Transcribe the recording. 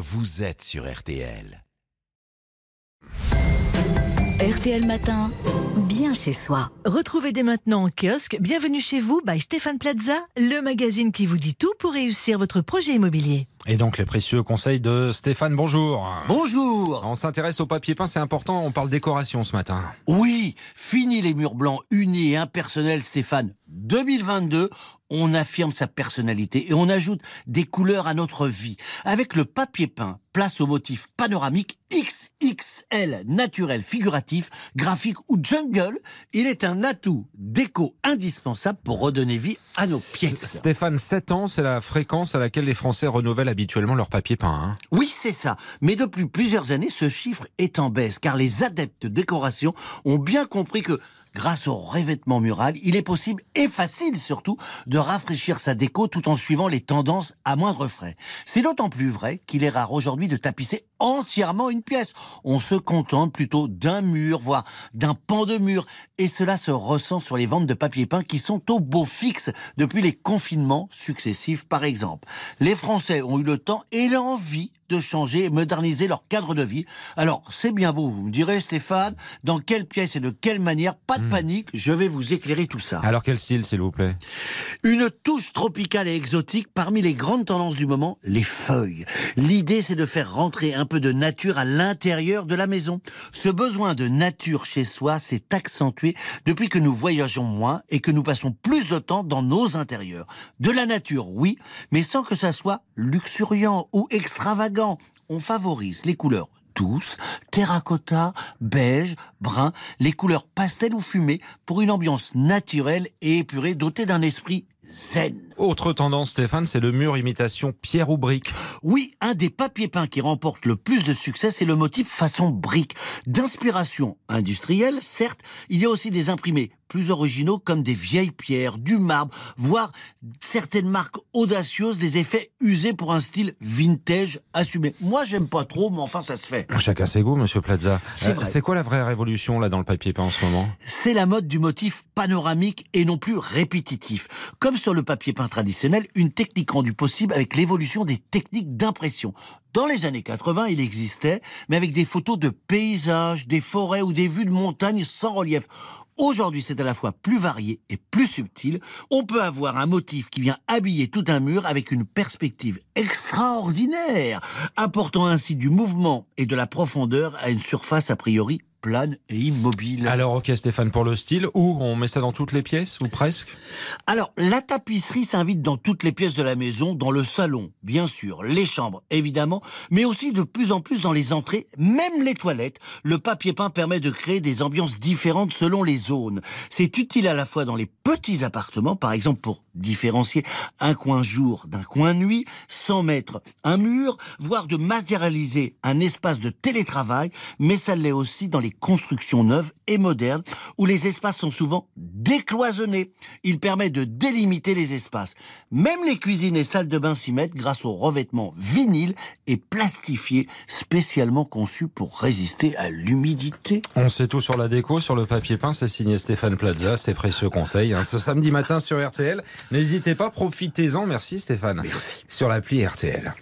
vous êtes sur RTL. RTL Matin, bien chez soi. Retrouvez dès maintenant en kiosque Bienvenue chez vous by Stéphane Plaza, le magazine qui vous dit tout pour réussir votre projet immobilier. Et donc les précieux conseils de Stéphane, bonjour. Bonjour On s'intéresse au papier peint, c'est important, on parle décoration ce matin. Oui, fini les murs blancs unis et impersonnels, Stéphane. 2022, on affirme sa personnalité et on ajoute des couleurs à notre vie. Avec le papier peint, place au motif panoramique XXL, naturel, figuratif, graphique ou jungle, il est un atout déco indispensable pour redonner vie à nos pièces. Stéphane, 7 ans, c'est la fréquence à laquelle les Français renouvellent habituellement leur papier peint. hein. Oui, c'est ça. Mais depuis plusieurs années, ce chiffre est en baisse, car les adeptes de décoration ont bien compris que grâce au revêtement mural, il est possible, et facile surtout, de rafraîchir sa déco tout en suivant les tendances à moindre frais. C'est d'autant plus vrai qu'il est rare aujourd'hui de tapisser entièrement une pièce. On se contente plutôt d'un mur, voire d'un pan de mur. Et cela se ressent sur les ventes de papier peint qui sont au beau fixe depuis les confinements successifs, par exemple. Les Français ont eu le temps et l'envie de changer et moderniser leur cadre de vie. Alors, c'est bien vous, vous me direz Stéphane, dans quelle pièce et de quelle manière, pas de panique, je vais vous éclairer tout ça. Alors quel style, s'il vous plaît? Une touche tropicale et exotique parmi les grandes tendances du moment, les feuilles. L'idée, c'est de faire rentrer un peu de nature à l'intérieur de la maison. Ce besoin de nature chez soi s'est accentué depuis que nous voyageons moins et que nous passons plus de temps dans nos intérieurs. De la nature, oui, mais sans que ça soit luxuriant ou extravagant. On favorise les couleurs douces, terracotta, beige, brun, les couleurs pastel ou fumées pour une ambiance naturelle et épurée dotée d'un esprit zen. Autre tendance, Stéphane, c'est le mur imitation pierre ou brique. Oui, un des papiers peints qui remporte le plus de succès, c'est le motif façon brique. D'inspiration industrielle, certes, il y a aussi des imprimés plus originaux comme des vieilles pierres, du marbre, voire certaines marques audacieuses, des effets usés pour un style vintage assumé. Moi, j'aime pas trop, mais enfin, ça se fait. Chacun ses goûts, monsieur Plaza. C'est Euh, c'est quoi la vraie révolution là dans le papier peint en ce moment? C'est la mode du motif panoramique et non plus répétitif. Comme sur le papier peint traditionnel, une technique rendue possible avec l'évolution des techniques d'impression. Dans les années 80, il existait, mais avec des photos de paysages, des forêts ou des vues de montagnes sans relief. Aujourd'hui, c'est à la fois plus varié et plus subtil. On peut avoir un motif qui vient habiller tout un mur avec une perspective extraordinaire, apportant ainsi du mouvement et de la profondeur à une surface a priori plane et immobile. Alors ok Stéphane, pour le style, où on met ça dans toutes les pièces, ou presque? Alors, la tapisserie s'invite dans toutes les pièces de la maison, dans le salon, bien sûr, les chambres, évidemment, mais aussi de plus en plus dans les entrées, même les toilettes. Le papier peint permet de créer des ambiances différentes selon les zones. C'est utile à la fois dans les petits appartements, par exemple pour différencier un coin jour d'un coin nuit, sans mettre un mur, voire de matérialiser un espace de télétravail, mais ça l'est aussi dans les constructions neuves et modernes, où les espaces sont souvent décloisonnés. Il permet de délimiter les espaces. Même les cuisines et salles de bain s'y mettent grâce au revêtement vinyle et plastifié, spécialement conçu pour résister à l'humidité. On sait tout sur la déco, sur le papier peint, c'est signé Stéphane Plaza, ses précieux conseils. hein, ce samedi matin sur RTL. N'hésitez pas, profitez-en. Merci Stéphane. Merci. Sur l'appli RTL.